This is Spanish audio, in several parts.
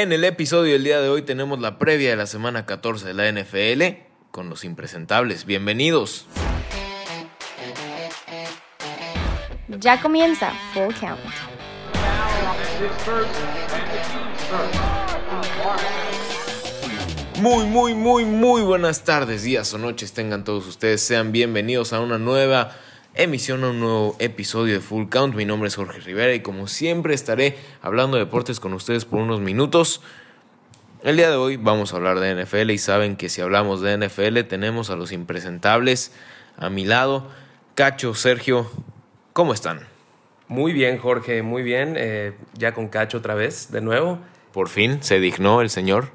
En el episodio del día de hoy tenemos la previa de la semana 14 de la NFL con los impresentables. Bienvenidos. Ya comienza Full Count. Muy, muy, muy, muy buenas tardes, días o noches tengan todos ustedes. Sean bienvenidos a una nueva emisión, a un nuevo episodio de Full Count. Mi nombre es Jorge Rivera y como siempre estaré hablando de deportes con ustedes por unos minutos. El día de hoy vamos a hablar de NFL y saben que si hablamos de NFL tenemos a los impresentables a mi lado. Cacho, Sergio, ¿cómo están? Muy bien, Jorge, muy bien. Eh, ya con Cacho otra vez, de nuevo. Por fin se dignó el señor.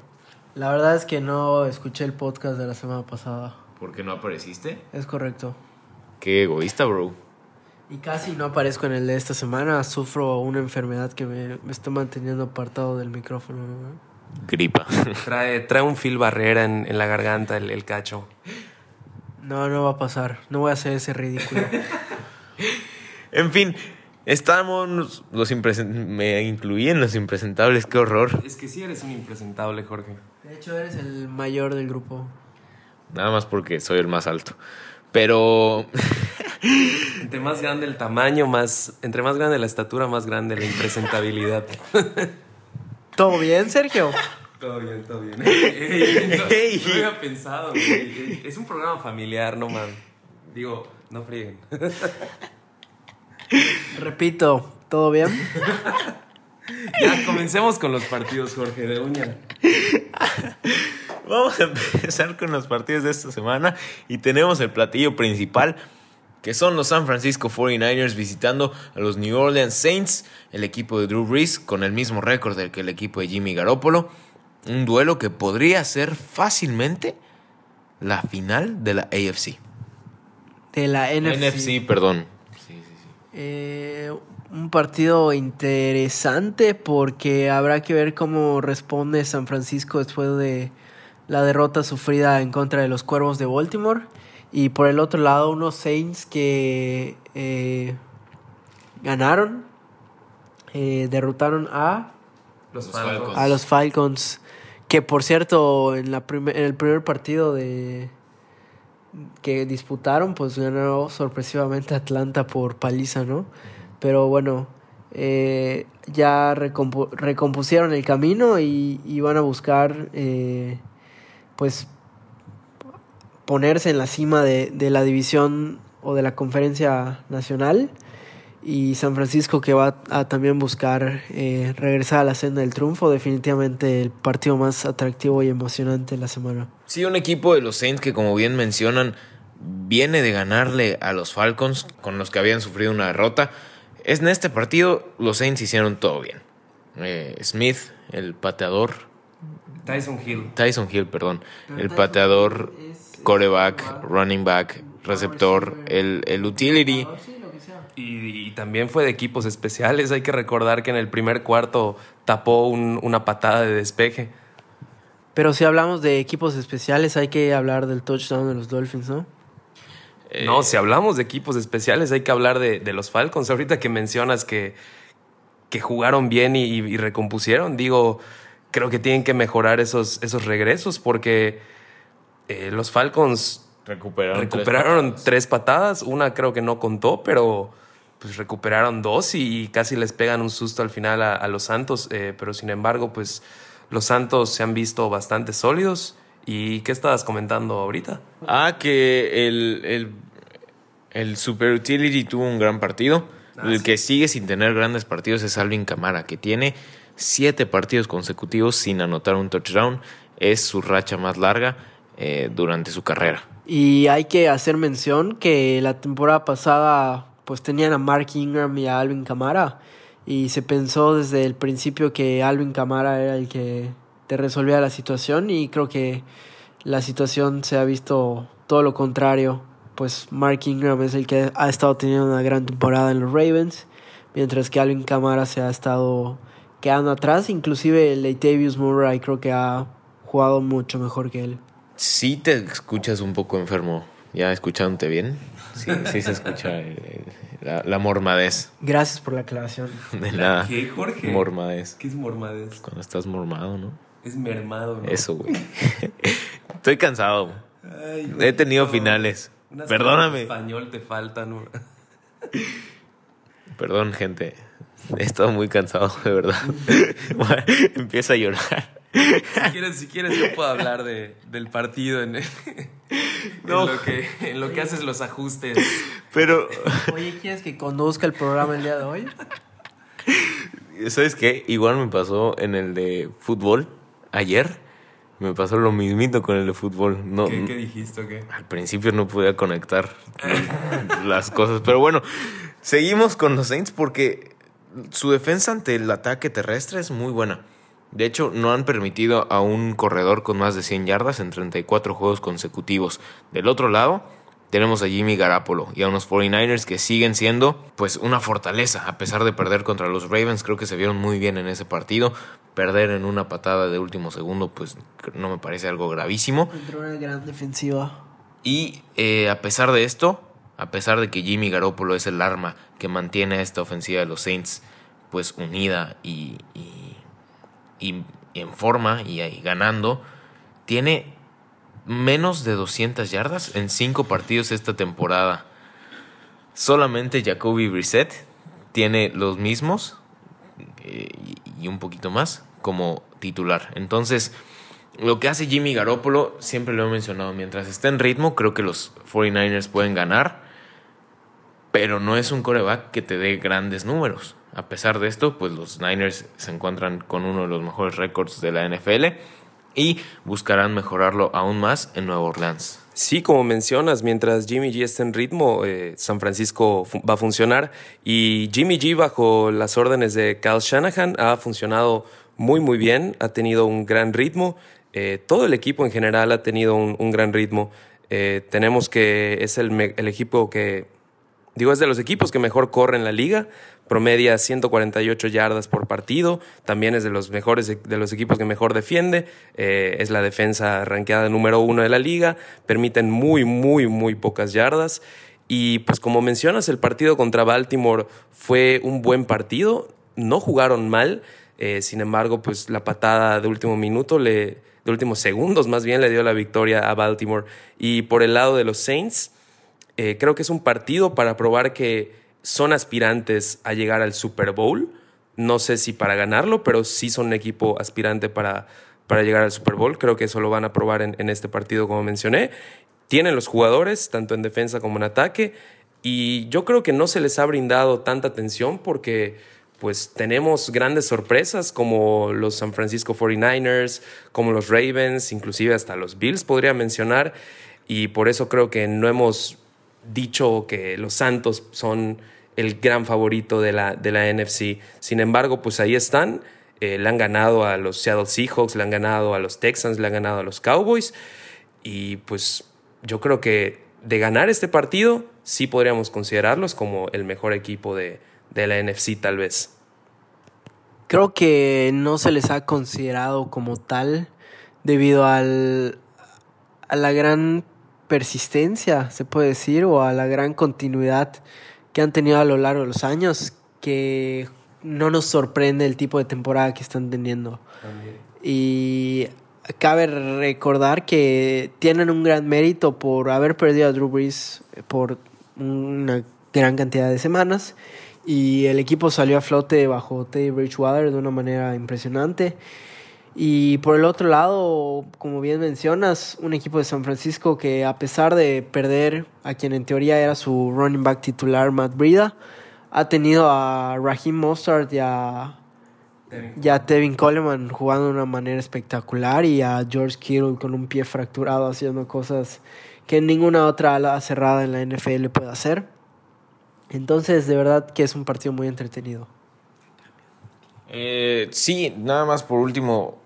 La verdad es que no escuché el podcast de la semana pasada. ¿Por qué no apareciste? Es correcto. Qué egoísta, bro. Y casi no aparezco en el de esta semana. Sufro una enfermedad que me, me está manteniendo apartado del micrófono. ¿no? Gripa. Trae, trae un fil barrera en, en la garganta el, el Cacho. No, no va a pasar. No voy a hacer ese ridículo. En fin, estamos los impresen- me incluí en los impresentables, qué horror. Es que sí eres un impresentable, Jorge. De hecho, eres el mayor del grupo. Nada más porque soy el más alto. Pero Entre más grande el tamaño, más, entre más grande la estatura, más grande la impresentabilidad. ¿Todo bien, Sergio? todo bien, todo bien. Ey, no, Ey. no había pensado, güey. Es un programa familiar, no man. Digo, no frieguen. Repito, ¿todo bien? Ya, comencemos con los partidos, Jorge, de uña. Vamos a empezar con los partidos de esta semana y tenemos el platillo principal que son los San Francisco 49ers visitando a los New Orleans Saints, el equipo de Drew Brees con el mismo récord del que el equipo de Jimmy Garoppolo. Un duelo que podría ser fácilmente la final de la AFC. De la NFC. NFC, perdón. Eh, un partido interesante porque habrá que ver cómo responde San Francisco después de la derrota sufrida en contra de los Cuervos de Baltimore. Y por el otro lado, unos Saints que eh, ganaron, eh, derrotaron a, Los, Falcons. Falcons. a los Falcons. Que por cierto, en, la primer- en el primer partido de que disputaron, pues ganó sorpresivamente Atlanta por paliza, ¿no? Pero bueno, eh, ya recompu- recompusieron el camino y, y van a buscar, eh, pues, ponerse en la cima de, de la división o de la conferencia nacional. Y San Francisco que va a también buscar eh, regresar a la senda del triunfo, definitivamente el partido más atractivo y emocionante de la semana. Sí, un equipo de los Saints que como bien mencionan viene de ganarle a los Falcons con los que habían sufrido una derrota. Es en este partido los Saints hicieron todo bien. Eh, Smith, el pateador, Tyson Hill. Tyson Hill, perdón, el pateador, coreback, running back, receptor, el, el utility. Y, y también fue de equipos especiales. Hay que recordar que en el primer cuarto tapó un- una patada de despeje. Pero si hablamos de equipos especiales, hay que hablar del touchdown de los Dolphins, ¿no? Eh, No, si hablamos de equipos especiales, hay que hablar de, de los Falcons. Ahorita que mencionas que, que jugaron bien y, y recompusieron, digo, creo que tienen que mejorar esos, esos regresos porque eh, los Falcons recuperaron, tres recuperaron patadas. tres patadas. Una creo que no contó, pero pues recuperaron dos y casi les pegan un susto al final a, a los Santos. eh, pero sin embargo, pues los Santos se han visto bastante sólidos. ¿Y qué estabas comentando ahorita? Ah, que el, el, el Super Utility tuvo un gran partido. Ah, el sí. que sigue sin tener grandes partidos es Alvin Camara, que tiene siete partidos consecutivos sin anotar un touchdown. Es su racha más larga eh, durante su carrera. Y hay que hacer mención que la temporada pasada pues tenían a Mark Ingram y a Alvin Kamara y se pensó desde el principio que Alvin Kamara era el que te resolvía la situación y creo que la situación se ha visto todo lo contrario. Pues Mark Ingram es el que ha estado teniendo una gran temporada en los Ravens, mientras que Alvin Kamara se ha estado quedando atrás. Inclusive el Latavius Murray creo que ha jugado mucho mejor que él. Sí te escuchas un poco enfermo. ¿Ya escuchándote bien? Sí, sí se escucha el, el- La, la mormadez. Gracias por la aclaración. De nada. ¿Qué, Jorge? Mormadez. ¿Qué es mormadez? Cuando estás mormado, ¿no? Es mermado, ¿no? Eso, güey. Estoy cansado. Ay, He tenido no. finales. Unas Perdóname. español te faltan. ¿no? Perdón, gente. He estado muy cansado, de verdad. Empieza a llorar. Si quieres, si quieres yo puedo hablar de, del partido en, en No. lo que, en lo que haces los ajustes. Pero, Oye, ¿quieres que conduzca el programa el día de hoy? ¿sabes qué? Igual me pasó en el de fútbol ayer. Me pasó lo mismito con el de fútbol. No, ¿Qué, qué dijiste o qué? Al principio no podía conectar las cosas. Pero bueno, seguimos con los Saints porque su defensa ante el ataque terrestre es muy buena. De hecho, no han permitido a un corredor con más de 100 yardas en 34 juegos consecutivos. Del otro lado, tenemos a Jimmy Garapolo y a unos 49ers que siguen siendo pues una fortaleza a pesar de perder contra los Ravens. Creo que se vieron muy bien en ese partido. Perder en una patada de último segundo pues no me parece algo gravísimo. Entró una gran defensiva. Y eh, a pesar de esto, a pesar de que Jimmy Garoppolo es el arma que mantiene a esta ofensiva de los Saints pues unida y, en forma y, ganando, tiene menos de 200 yardas en 5 partidos esta temporada. Solamente Jacoby Brissett tiene los mismos eh, y un poquito más como titular. Entonces, lo que hace Jimmy Garoppolo, siempre lo he mencionado, mientras esté en ritmo, creo que los 49ers pueden ganar, pero no es un coreback que te dé grandes números. A pesar de esto, pues los Niners se encuentran con uno de los mejores récords de la NFL y buscarán mejorarlo aún más en Nueva Orleans. Sí, como mencionas, mientras Jimmy G esté en ritmo, eh, San Francisco va a funcionar. Y Jimmy G, bajo las órdenes de Kyle Shanahan, ha funcionado muy, muy bien. Ha tenido un gran ritmo. Eh, todo el equipo en general ha tenido un, gran ritmo. Eh, tenemos que es el equipo que, digo, es de los equipos que mejor corre en la liga. Promedia 148 yardas por partido. También es de los mejores de los equipos que mejor defiende. Eh, es la defensa ranqueada número uno de la liga. Permiten muy, muy, muy pocas yardas. Y pues como mencionas, el partido contra Baltimore fue un buen partido. No jugaron mal. Eh, sin embargo, pues la patada de último minuto, le, de últimos segundos más bien, le dio la victoria a Baltimore. Y por el lado de los Saints, eh, creo que es un partido para probar que son aspirantes a llegar al Super Bowl. No sé si para ganarlo, pero sí son un equipo aspirante para, para llegar al Super Bowl. Creo que eso lo van a probar en, en este partido, como mencioné. Tienen los jugadores, tanto en defensa como en ataque, y yo creo que no se les ha brindado tanta atención porque pues tenemos grandes sorpresas como los San Francisco 49ers, como los Ravens, inclusive hasta los Bills podría mencionar, y por eso creo que no hemos dicho que los Santos son el gran favorito de la, de la NFC. Sin embargo, pues ahí están. Eh, le han ganado a los Seattle Seahawks, le han ganado a los Texans, le han ganado a los Cowboys. Y pues yo creo que de ganar este partido, sí podríamos considerarlos como el mejor equipo de, de la NFC, tal vez. Creo que no se les ha considerado como tal debido al, a la gran persistencia, se puede decir, o a la gran continuidad que han tenido a lo largo de los años, que no nos sorprende el tipo de temporada que están teniendo. Y cabe recordar que tienen un gran mérito por haber perdido a Drew Brees por una gran cantidad de semanas. Y el equipo salió a flote bajo Teddy Bridgewater de una manera impresionante. Y por el otro lado, como bien mencionas, un equipo de San Francisco que a pesar de perder a quien en teoría era su running back titular, Matt Brida, ha tenido a Raheem Mostert y a, y a Tevin Coleman jugando de una manera espectacular y a George Kittle con un pie fracturado haciendo cosas que ninguna otra ala cerrada en la NFL puede hacer. Entonces, de verdad que es un partido muy entretenido. Eh, sí, nada más por último,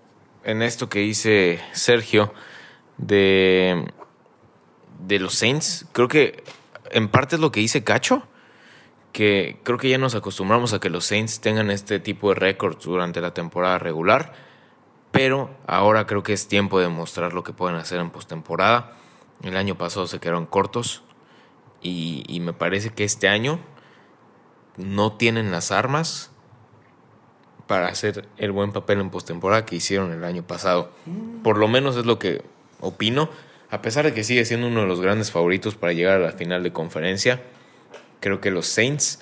en esto que dice Sergio de, de los Saints, creo que en parte es lo que dice Cacho, que creo que ya nos acostumbramos a que los Saints tengan este tipo de récords durante la temporada regular, pero ahora creo que es tiempo de mostrar lo que pueden hacer en postemporada. El año pasado se quedaron cortos y, y me parece que este año no tienen las armas para hacer el buen papel en postemporada que hicieron el año pasado. Por lo menos es lo que opino. A pesar de que sigue siendo uno de los grandes favoritos para llegar a la final de conferencia, creo que los Saints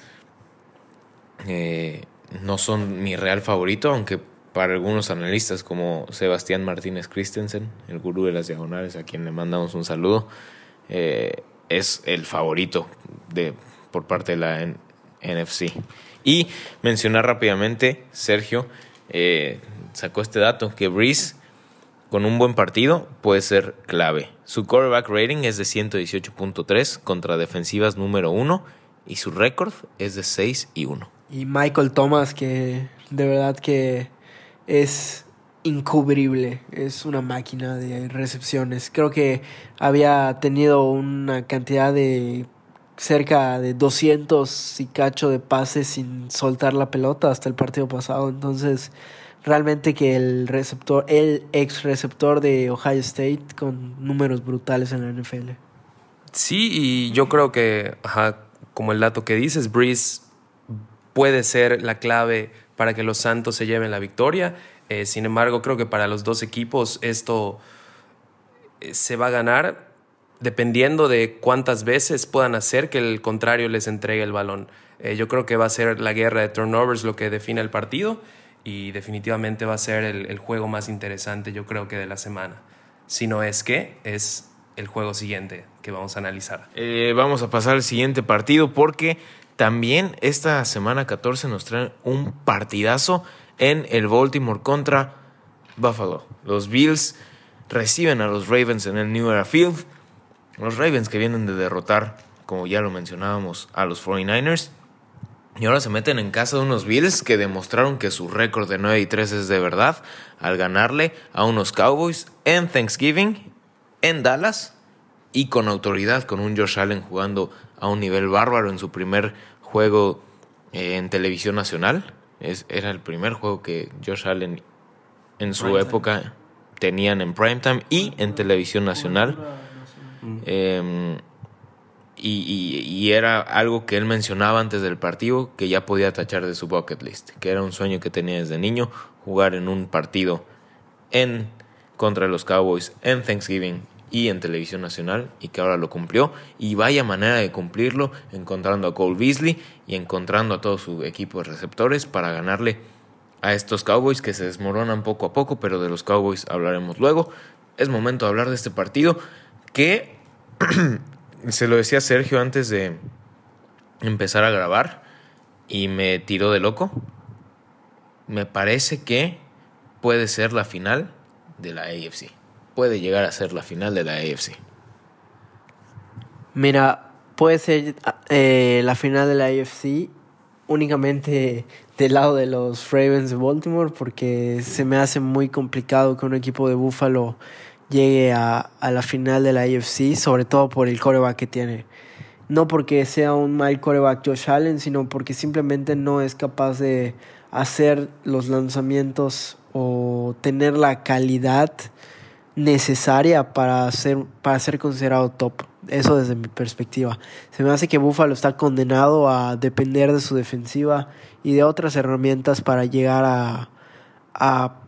eh, no son mi real favorito, aunque para algunos analistas como Sebastián Martínez Christensen, el gurú de las diagonales, a quien le mandamos un saludo, eh, es el favorito de, por parte de la NFC. Y mencionar rápidamente, Sergio eh, sacó este dato, que Breeze con un buen partido puede ser clave. Su quarterback rating es de 118.3 contra defensivas número 1 y su récord es de 6 y 1. Y Michael Thomas, que de verdad que es incubrible, es una máquina de recepciones. Creo que había tenido una cantidad de cerca de 200 y cacho de pases sin soltar la pelota hasta el partido pasado. Entonces, realmente que el receptor, el ex receptor de Ohio State con números brutales en la NFL. Sí, y yo creo que, como el dato que dices, Breeze puede ser la clave para que los Santos se lleven la victoria. Eh, sin embargo, creo que para los dos equipos esto eh, se va a ganar dependiendo de cuántas veces puedan hacer que el contrario les entregue el balón. Eh, yo creo que va a ser la guerra de turnovers lo que define el partido y definitivamente va a ser el, juego más interesante yo creo que de la semana. Si no es que es el juego siguiente que vamos a analizar. Eh, vamos a pasar al siguiente partido porque también esta semana 14 nos traen un partidazo en el Baltimore contra Buffalo. Los Bills reciben a los Ravens en el New Era Field. Los Ravens que vienen de derrotar, como ya lo mencionábamos, a los 49ers. Y ahora se meten en casa de unos Bills que demostraron que su récord de 9 y 3 es de verdad al ganarle a unos Cowboys en Thanksgiving, en Dallas y con autoridad, con un Josh Allen jugando a un nivel bárbaro en su primer juego eh, en televisión nacional. Es, era el primer juego que Josh Allen en su época tenían en primetime y en televisión nacional. Eh, y, era algo que él mencionaba antes del partido que ya podía tachar de su bucket list, que era un sueño que tenía desde niño, jugar en un partido en contra los Cowboys en Thanksgiving y en televisión nacional y que ahora lo cumplió y vaya manera de cumplirlo encontrando a Cole Beasley y encontrando a todo su equipo de receptores para ganarle a estos Cowboys que se desmoronan poco a poco, pero de los Cowboys hablaremos luego. Es momento de hablar de este partido que se lo decía Sergio antes de empezar a grabar y me tiró de loco. Me parece que puede ser la final de la AFC. Puede llegar a ser la final de la AFC. Mira, puede ser eh, la final de la AFC únicamente del lado de los Ravens de Baltimore porque se me hace muy complicado que un equipo de Buffalo llegue a, a la final de la AFC, sobre todo por el coreback que tiene. No porque sea un mal coreback Josh Allen, sino porque simplemente no es capaz de hacer los lanzamientos o tener la calidad necesaria para ser, para ser considerado top. Eso desde mi perspectiva. Se me hace que Buffalo está condenado a depender de su defensiva y de otras herramientas para llegar a, a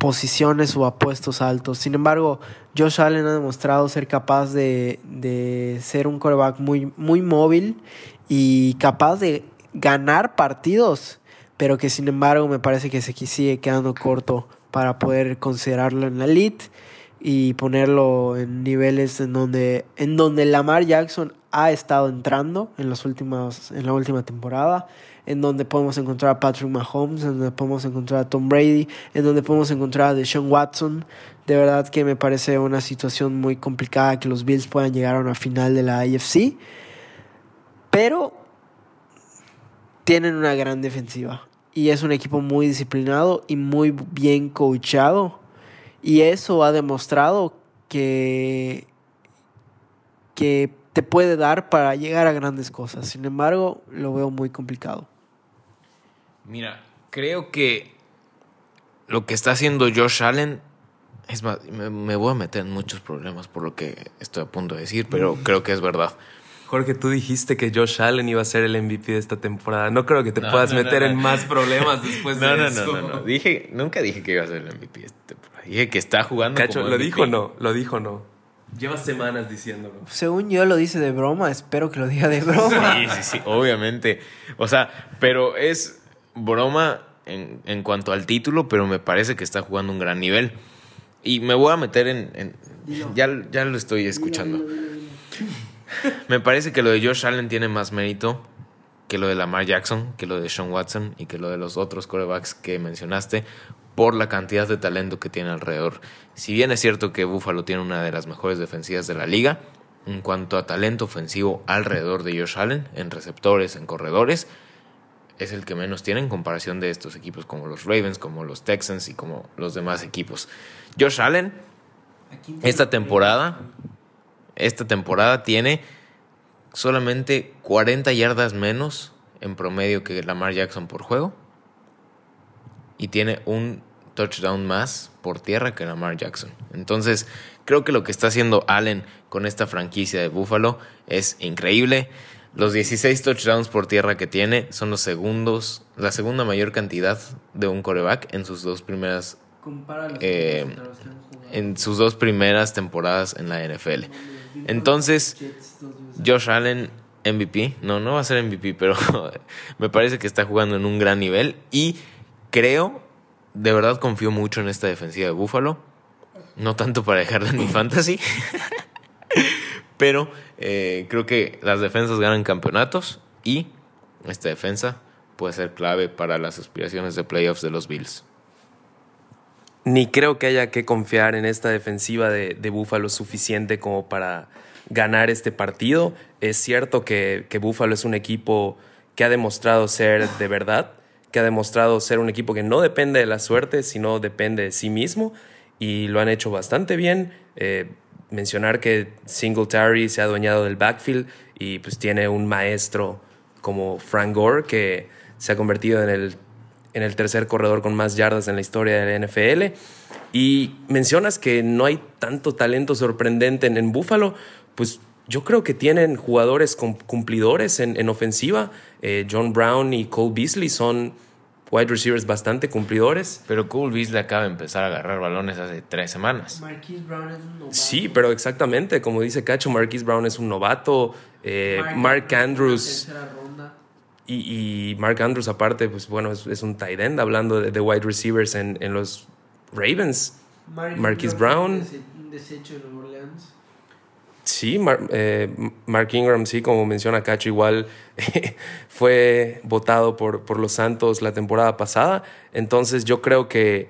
posiciones o a puestos altos. Sin embargo, Josh Allen ha demostrado ser capaz de, ser un coreback muy, muy móvil y capaz de ganar partidos, pero que sin embargo me parece que se sigue quedando corto para poder considerarlo en la elite y ponerlo en niveles en donde, en donde Lamar Jackson ha estado entrando en, los últimos, en la última temporada en donde podemos encontrar a Patrick Mahomes, en donde podemos encontrar a Tom Brady, en donde podemos encontrar a Deshaun Watson. De verdad que me parece una situación muy complicada que los Bills puedan llegar a una final de la AFC. Pero tienen una gran defensiva. Y es un equipo muy disciplinado y muy bien coachado. Y eso ha demostrado que, que te puede dar para llegar a grandes cosas. Sin embargo, lo veo muy complicado. Mira, creo que lo que está haciendo Josh Allen es más, me, voy a meter en muchos problemas por lo que estoy a punto de decir, pero creo que es verdad. Jorge, tú dijiste que Josh Allen iba a ser el MVP de esta temporada. No creo que te No, puedas no, meter no. en más problemas después No, de no, eso. no, no, no. Dije, nunca dije que iba a ser el MVP esta temporada. Dije que está jugando Cacho, como ¿lo MVP. dijo o no? Lo dijo no. Lleva semanas diciéndolo. Según yo lo dice de broma, espero que lo diga de broma. Sí, sí, sí, obviamente. O sea, pero es broma en, en cuanto al título, pero me parece que está jugando un gran nivel. Y me voy a meter en... en- ya, ya lo estoy escuchando. Me parece que lo de Josh Allen tiene más mérito que lo de Lamar Jackson, que lo de Sean Watson y que lo de los otros corebacks que mencionaste por la cantidad de talento que tiene alrededor. Si bien es cierto que Buffalo tiene una de las mejores defensivas de la liga, en cuanto a talento ofensivo alrededor de Josh Allen, en receptores, en corredores, es el que menos tiene en comparación de estos equipos como los Ravens, como los Texans y como los demás equipos. Josh Allen, esta temporada, esta temporada tiene solamente 40 yardas menos en promedio que Lamar Jackson por juego y tiene un touchdown más por tierra que Lamar Jackson. Entonces, creo que lo que está haciendo Allen con esta franquicia de Buffalo es increíble. Los 16 touchdowns por tierra que tiene son los segundos, la segunda mayor cantidad de un coreback en sus dos primeras Eh, en sus dos primeras temporadas en la NFL. Entonces, Josh Allen MVP, no, no va a ser MVP, pero me parece que está jugando en un gran nivel y creo, de verdad confío mucho en esta defensiva de Buffalo, no tanto para dejarla en mi fantasy, pero eh, creo que las defensas ganan campeonatos y esta defensa puede ser clave para las aspiraciones de playoffs de los Bills. Ni creo que haya que confiar en esta defensiva de, de Buffalo suficiente como para ganar este partido. Es cierto que, que Buffalo es un equipo que ha demostrado ser de verdad, que ha demostrado ser un equipo que no depende de la suerte, sino depende de sí mismo, y lo han hecho bastante bien. Eh, mencionar que Singletary se ha adueñado del backfield y pues tiene un maestro como Frank Gore que se ha convertido en el en el tercer corredor con más yardas en la historia de la NFL. Y mencionas que no hay tanto talento sorprendente en, Buffalo, pues yo creo que tienen jugadores cumplidores en, en ofensiva. Eh, John Brown y Cole Beasley son wide receivers bastante cumplidores. Pero Cole Beasley acaba de empezar a agarrar balones hace tres semanas. Marquise Brown es un novato. Sí, pero exactamente, como dice Cacho, Marquise Brown es un novato. eh, Mark Andrews ronda. Y, y Mark Andrews, aparte, pues bueno, es, es un tight end hablando de, de wide receivers en, en los Ravens. Marquise Brown. Un desecho de Nueva Orleans. Sí, eh, Mark Ingram, sí, como menciona Cacho, igual fue votado por, por los Santos la temporada pasada. Entonces yo creo que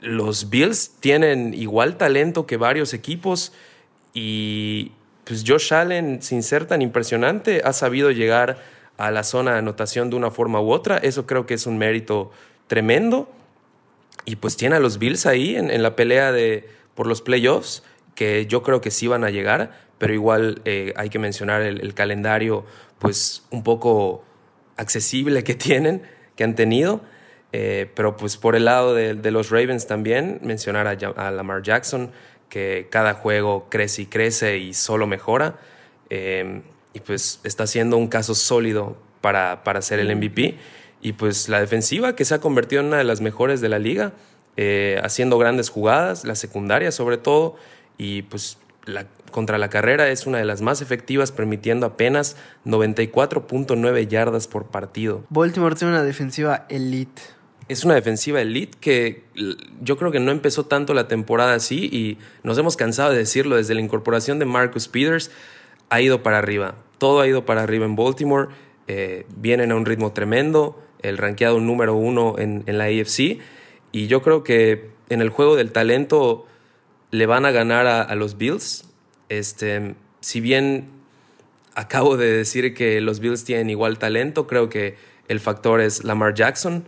los Bills tienen igual talento que varios equipos y pues Josh Allen, sin ser tan impresionante, ha sabido llegar a la zona de anotación de una forma u otra. Eso creo que es un mérito tremendo. Y pues tiene a los Bills ahí en, en la pelea de, por los playoffs, que yo creo que sí van a llegar, pero igual eh, hay que mencionar el, el calendario pues un poco accesible que tienen, que han tenido. Eh, pero pues por el lado de, de los Ravens también, mencionar a, Lamar Jackson, que cada juego crece y crece y solo mejora. Eh, y pues está siendo un caso sólido para, para ser el MVP. Y pues la defensiva que se ha convertido en una de las mejores de la liga, eh, haciendo grandes jugadas, la secundaria sobre todo, y pues la, contra la carrera es una de las más efectivas, permitiendo apenas 94.9 yardas por partido. Baltimore tiene una defensiva elite. Es una defensiva elite que yo creo que no empezó tanto la temporada así y nos hemos cansado de decirlo desde la incorporación de Marcus Peters ha ido para arriba. Todo ha ido para arriba en Baltimore. eh, vienen a un ritmo tremendo. El rankeado número uno en, en la AFC. Y yo creo que en el juego del talento le van a ganar a, los Bills. Este, si bien acabo de decir que los Bills tienen igual talento, creo que el factor es Lamar Jackson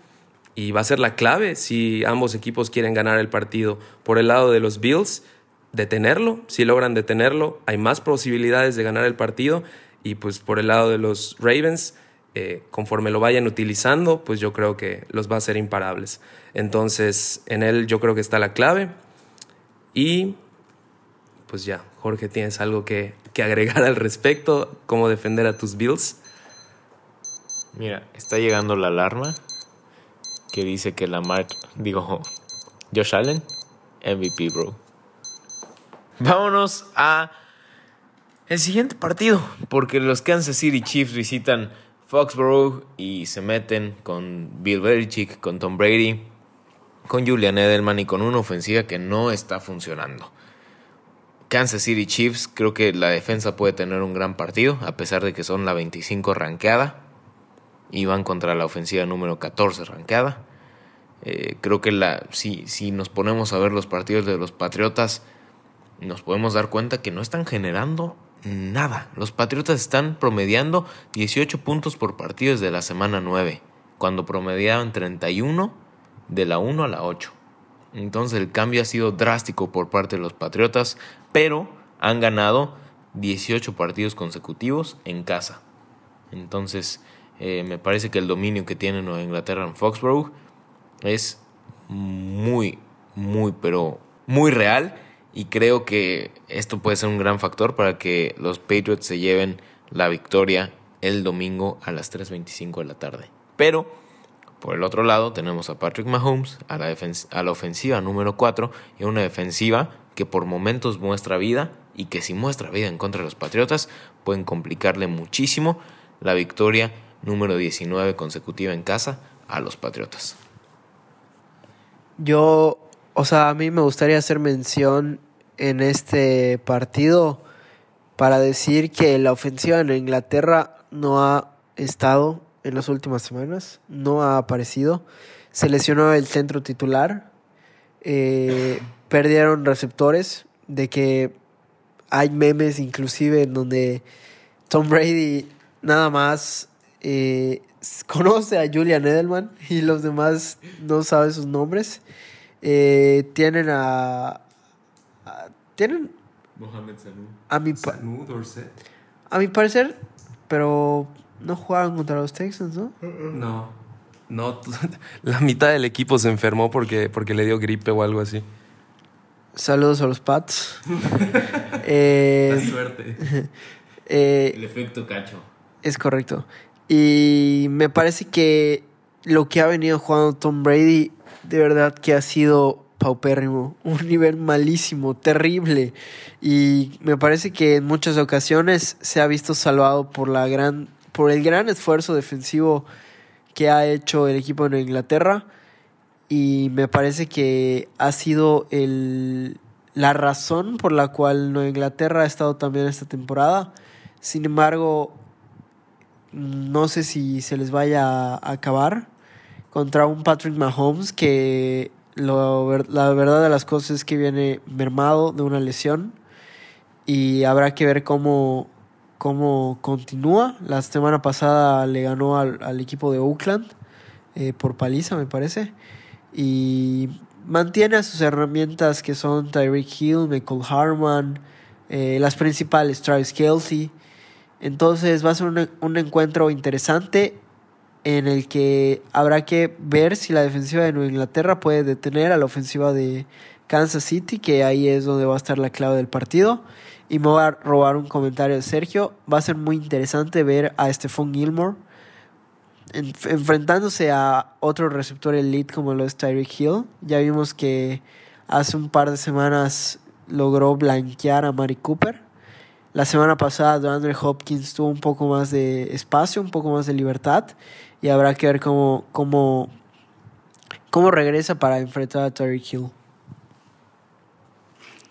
y va a ser la clave si ambos equipos quieren ganar el partido. Por el lado de los Bills, detenerlo, si logran detenerlo, hay más posibilidades de ganar el partido y pues por el lado de los Ravens, eh, conforme lo vayan utilizando, pues yo creo que los va a hacer imparables. Entonces, en él yo creo que está la clave y pues ya, Jorge, ¿tienes algo que, que agregar al respecto? ¿Cómo defender a tus Bills? Mira, está llegando la alarma que dice que la marca, digo, Josh Allen, MVP, bro. Vámonos a el siguiente partido, porque los Kansas City Chiefs visitan Foxborough y se meten con Bill Belichick, con Tom Brady, con Julian Edelman y con una ofensiva que no está funcionando. Kansas City Chiefs, creo que la defensa puede tener un gran partido, a pesar de que son la 25 ranqueada y van contra la ofensiva número 14 ranqueada. Eh, creo que la, si, si nos ponemos a ver los partidos de los Patriotas, nos podemos dar cuenta que no están generando nada. Los Patriotas están promediando 18 puntos por partido desde la semana 9, cuando promediaban 31 de la 1 a la 8. Entonces el cambio ha sido drástico por parte de los Patriotas, pero han ganado 18 partidos consecutivos en casa. Entonces eh, me parece que el dominio que tiene Nueva Inglaterra en Foxborough es muy, muy, pero muy real. Y creo que esto puede ser un gran factor para que los Patriots se lleven la victoria el domingo a las 3.25 de la tarde. Pero, por el otro lado, tenemos a Patrick Mahomes a la, a la ofensiva número 4 y una defensiva que por momentos muestra vida y que si muestra vida en contra de los Patriotas pueden complicarle muchísimo la victoria número 19 consecutiva en casa a los Patriotas. Yo, o sea, a mí me gustaría hacer mención en este partido para decir que la ofensiva en Inglaterra no ha estado en las últimas semanas, no ha aparecido. Se lesionó el centro titular, eh, perdieron receptores, de que hay memes inclusive en donde Tom Brady nada más eh, conoce a Julian Edelman y los demás no saben sus nombres. Eh, tienen a, tienen Mohamed Sanu. a mi Sanu Dorset. a mi parecer, pero no jugaron contra los Texans, ¿no? No. No, la mitad del equipo se enfermó porque, porque le dio gripe o algo así. Saludos a los Pats. eh, suerte. eh, El efecto cacho. Es correcto. Y me parece que lo que ha venido jugando Tom Brady, de verdad que ha sido paupérrimo, un nivel malísimo, terrible. Y me parece que en muchas ocasiones se ha visto salvado por la gran, por el gran esfuerzo defensivo que ha hecho el equipo de Inglaterra. Y me parece que ha sido el, la razón por la cual Nueva Inglaterra ha estado también esta temporada. Sin embargo, no sé si se les vaya a acabar contra un Patrick Mahomes que lo, la verdad de las cosas es que viene mermado de una lesión y habrá que ver cómo, cómo continúa. La semana pasada le ganó al, equipo de Oakland eh, por paliza, me parece. Y mantiene a sus herramientas que son Tyreek Hill, Michael Harman, eh, las principales, Travis Kelsey. Entonces va a ser un, un, encuentro interesante en el que habrá que ver si la defensiva de Nueva Inglaterra puede detener a la ofensiva de Kansas City, que ahí es donde va a estar la clave del partido. Y me voy a robar un comentario de Sergio. Va a ser muy interesante ver a Stephon Gilmore en, enfrentándose a otro receptor elite como lo es Tyreek Hill. Ya vimos que hace un par de semanas logró blanquear a Mari Cooper. La semana pasada Andre Hopkins tuvo un poco más de espacio, un poco más de libertad y habrá que ver cómo, cómo, cómo regresa para enfrentar a Tyreek Hill.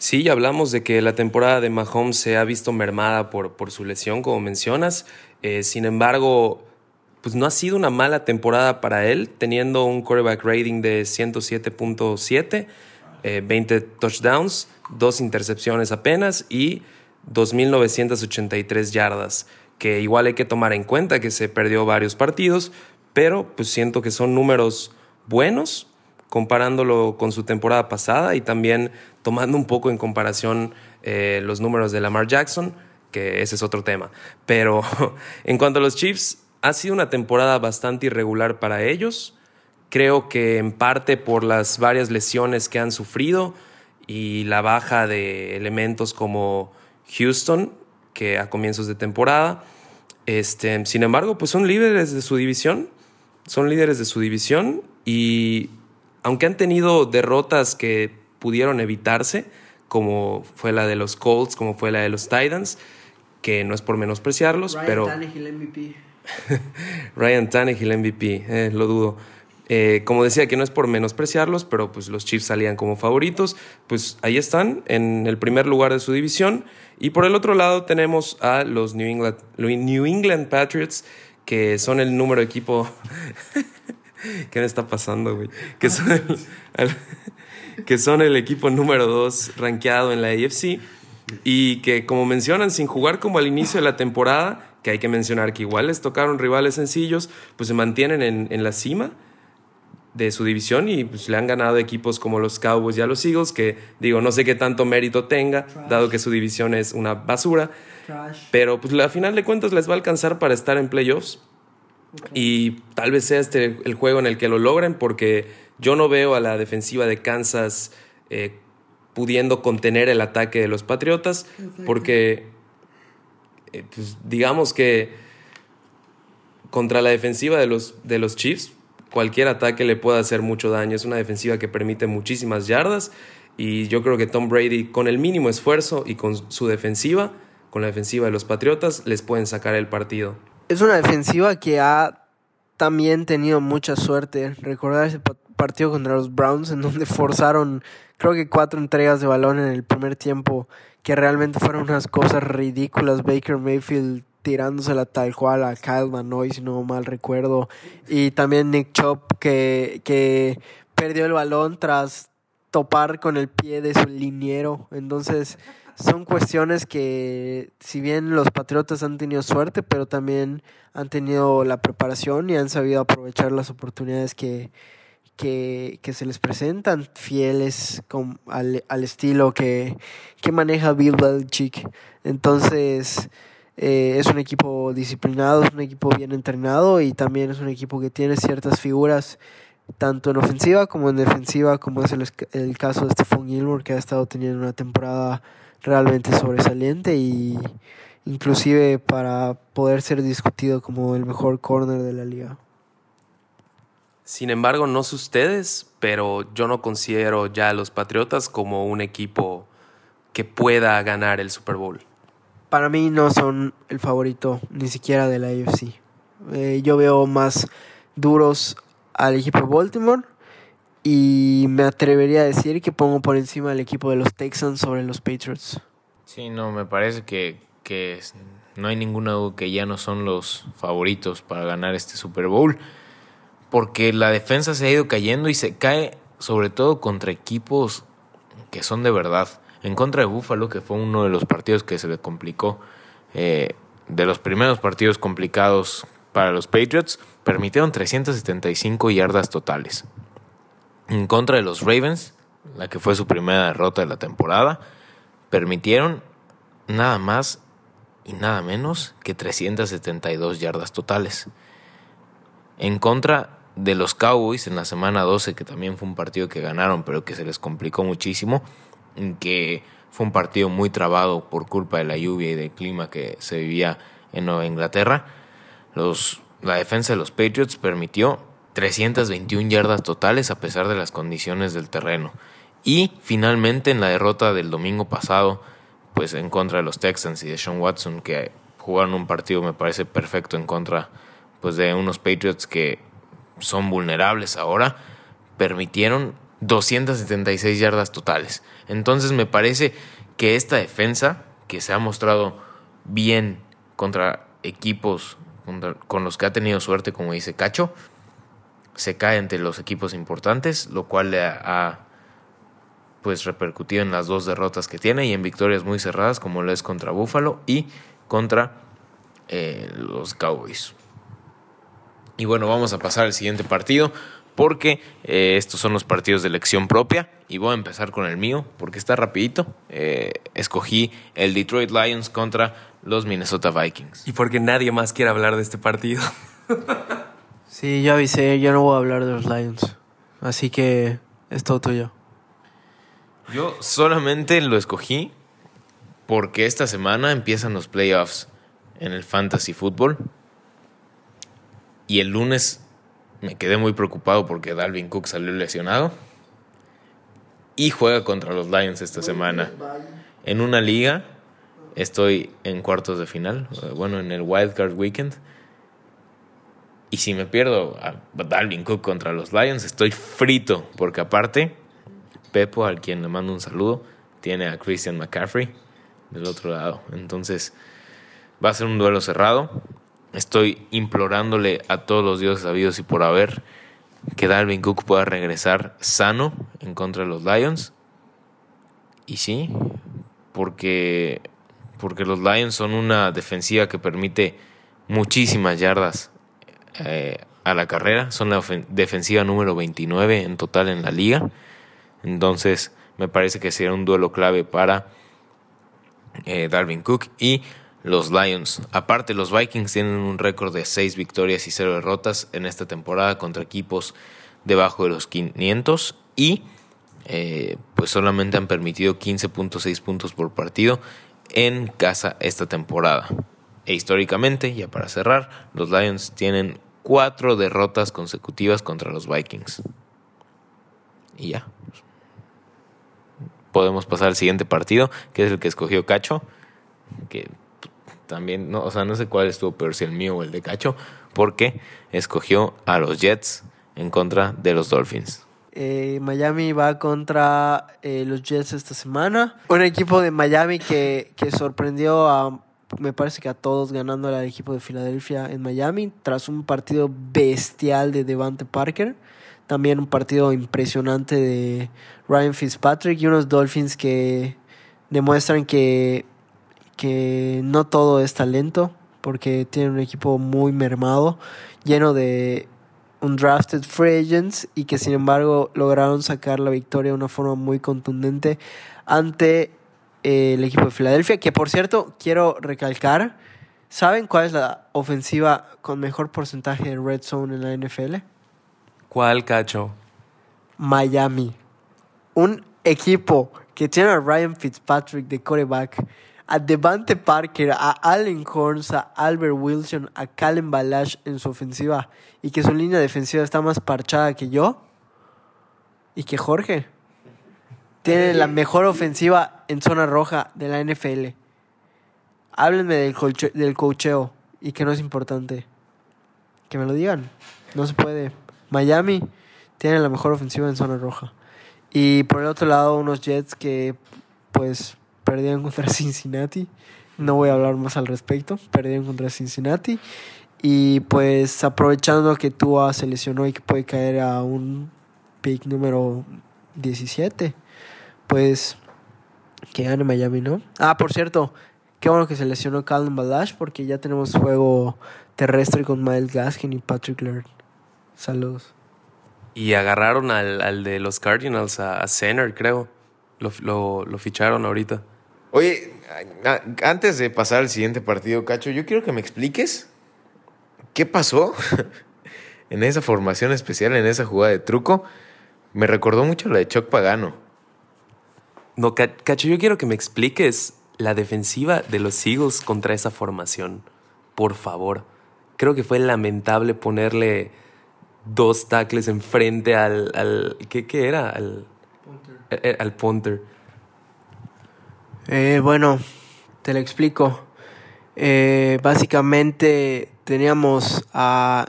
Sí, hablamos de que la temporada de Mahomes se ha visto mermada por, por su lesión, como mencionas. Eh, sin embargo, pues no ha sido una mala temporada para él, teniendo un quarterback rating de 107.7, eh, 20 touchdowns, dos intercepciones apenas y 2.983 yardas, que igual hay que tomar en cuenta que se perdió varios partidos, pero pues siento que son números buenos comparándolo con su temporada pasada y también tomando un poco en comparación eh, los números de Lamar Jackson, que ese es otro tema. Pero en cuanto a los Chiefs, ha sido una temporada bastante irregular para ellos. Creo que en parte por las varias lesiones que han sufrido y la baja de elementos como Houston, que a comienzos de temporada. Este, sin embargo, pues son líderes de su división, son líderes de su división y aunque han tenido derrotas que pudieron evitarse, como fue la de los Colts, como fue la de los Titans, que no es por menospreciarlos, Ryan pero... Tannehill MVP. Ryan Tannehill MVP, eh, lo dudo. Eh, como decía, que no es por menospreciarlos, pero pues los Chiefs salían como favoritos. Pues ahí están, en el primer lugar de su división. Y por el otro lado tenemos a los New England, New England Patriots, que son el número de equipo... ¿Qué me está pasando, güey? Que son el, el- que son el equipo número 2 rankeado en la AFC. Y que, como mencionan, sin jugar como al inicio de la temporada, que hay que mencionar que igual les tocaron rivales sencillos, pues se mantienen en, en la cima de su división y pues le han ganado equipos como los Cowboys y a los Eagles, que digo, no sé qué tanto mérito tenga, dado que su división es una basura, pero pues a final de cuentas les va a alcanzar para estar en playoffs. Y tal vez sea este el juego en el que lo logren, porque yo no veo a la defensiva de Kansas eh, pudiendo contener el ataque de los Patriotas, porque eh, pues, digamos que contra la defensiva de los, de los Chiefs, cualquier ataque le puede hacer mucho daño. Es una defensiva que permite muchísimas yardas y yo creo que Tom Brady con el mínimo esfuerzo y con su defensiva, con la defensiva de los Patriotas, les pueden sacar el partido. Es una defensiva que ha también tenido mucha suerte. Recordar ese pa- partido contra los Browns en donde forzaron, creo que cuatro entregas de balón en el primer tiempo, que realmente fueron unas cosas ridículas. Baker Mayfield tirándosela tal cual a Kyle Manoy, si no mal recuerdo. Y también Nick Chop que, que perdió el balón tras topar con el pie de su liniero. Entonces, son cuestiones que, si bien los Patriotas han tenido suerte, pero también han tenido la preparación y han sabido aprovechar las oportunidades que, que, que se les presentan, fieles con, al, al estilo que, que maneja Bill Belichick. Entonces, eh, es un equipo disciplinado, es un equipo bien entrenado y también es un equipo que tiene ciertas figuras tanto en ofensiva como en defensiva, como es el, el caso de Stephon Gilmore, que ha estado teniendo una temporada realmente sobresaliente y inclusive para poder ser discutido como el mejor corner de la liga. Sin embargo, no sé ustedes, pero yo no considero ya a los Patriotas como un equipo que pueda ganar el Super Bowl. Para mí no son el favorito ni siquiera de la AFC. Eh, yo veo más duros al equipo Baltimore y me atrevería a decir que pongo por encima al equipo de los Texans sobre los Patriots. Sí, no, me parece que, que no hay ninguna duda que ya no son los favoritos para ganar este Super Bowl. Porque la defensa se ha ido cayendo y se cae sobre todo contra equipos que son de verdad. En contra de Buffalo, que fue uno de los partidos que se le complicó, eh, de los primeros partidos complicados para los Patriots, permitieron 375 yardas totales. En contra de los Ravens, la que fue su primera derrota de la temporada, permitieron nada más y nada menos que 372 yardas totales. En contra de los Cowboys en la semana 12, que también fue un partido que ganaron, pero que se les complicó muchísimo, que fue un partido muy trabado por culpa de la lluvia y del clima que se vivía en Nueva Inglaterra. Los, la defensa de los Patriots permitió 321 yardas totales a pesar de las condiciones del terreno. Y finalmente en la derrota del domingo pasado, pues en contra de los Texans y de Sean Watson, que jugaron un partido me parece perfecto en contra pues de unos Patriots que son vulnerables ahora, permitieron 276 yardas totales. Entonces me parece que esta defensa, que se ha mostrado bien contra equipos con los que ha tenido suerte, como dice Cacho, se cae entre los equipos importantes, lo cual le ha, pues repercutido en las dos derrotas que tiene y en victorias muy cerradas, como lo es contra Buffalo y contra eh, los Cowboys. Y bueno, vamos a pasar al siguiente partido porque eh, estos son los partidos de elección propia y voy a empezar con el mío porque está rapidito. Eh, escogí el Detroit Lions contra los Minnesota Vikings. Y porque nadie más quiere hablar de este partido. Sí, yo avisé, yo no voy a hablar de los Lions. Así que es todo tuyo. Yo solamente lo escogí porque esta semana empiezan los playoffs en el fantasy fútbol. Y el lunes me quedé muy preocupado porque Dalvin Cook salió lesionado. Y juega contra los Lions esta semana. En una liga estoy en cuartos de final, eh, bueno, en el Wild Card Weekend. Y si me pierdo a Dalvin Cook contra los Lions, estoy frito, porque aparte, Pepo, al quien le mando un saludo, tiene a Christian McCaffrey del otro lado. Entonces, va a ser un duelo cerrado. Estoy implorándole a todos los dioses sabidos y por haber que Dalvin Cook pueda regresar sano en contra de los Lions. Y sí, porque, porque los Lions son una defensiva que permite muchísimas yardas eh, a la carrera. Son la defensiva número 29 en total en la liga. Entonces me parece que sería un duelo clave para eh, Darwin Cook y los Lions. Aparte, los Vikings tienen un récord de 6 victorias y 0 derrotas en esta temporada contra equipos debajo de los 500 y eh, pues solamente han permitido 15.6 puntos por partido en casa esta temporada. E históricamente, ya para cerrar, los Lions tienen 4 derrotas consecutivas contra los Vikings. Y ya. Podemos pasar al siguiente partido, que es el que escogió Cacho, que también, no, o sea, no sé cuál estuvo pero si el mío o el de Cacho, porque escogió a los Jets en contra de los Dolphins. Eh, Miami va contra eh, los Jets esta semana. Un equipo de Miami que, que sorprendió a, me parece que a todos ganando al equipo de Filadelfia en Miami, tras un partido bestial de Devante Parker. También un partido impresionante de Ryan Fitzpatrick y unos Dolphins que demuestran que, que no todo es talento, porque tienen un equipo muy mermado, lleno de undrafted free agents y que sin embargo lograron sacar la victoria de una forma muy contundente ante eh, el equipo de Filadelfia, que por cierto quiero recalcar, ¿saben cuál es la ofensiva con mejor porcentaje de red zone en la NFL? ¿Cuál, cacho? Miami. Un equipo que tiene a Ryan Fitzpatrick de quarterback, a Devante Parker, a Allen Horns, a Albert Wilson, a Callum Balash en su ofensiva y que su línea defensiva está más parchada que yo y que Jorge. Tiene la mejor ofensiva en zona roja de la NFL. Háblenme del, colche- del cocheo y que no es importante. Que me lo digan. No se puede. Miami tiene la mejor ofensiva en zona roja. Y por el otro lado, unos Jets que pues perdieron contra Cincinnati. No voy a hablar más al respecto. Perdieron contra Cincinnati. Y pues aprovechando que Tua se lesionó y que puede caer a un pick número 17, pues que gane Miami, ¿no? Ah, por cierto, qué bueno que se lesionó Calvin Balash porque ya tenemos juego terrestre con Miles Gaskin y Patrick Laird. Saludos. Y agarraron al, al de los Cardinals, a, a Center, creo. Lo, lo, lo ficharon ahorita. Oye, antes de pasar al siguiente partido, Cacho, yo quiero que me expliques qué pasó en esa formación especial, en esa jugada de truco. Me recordó mucho la de Chuck Pagano. No, Ca- Cacho, yo quiero que me expliques la defensiva de los Eagles contra esa formación. Por favor. Creo que fue lamentable ponerle dos tackles enfrente al. al ¿qué, qué era? Al, eh, al punter. Eh, bueno, te lo explico. Eh, básicamente teníamos a,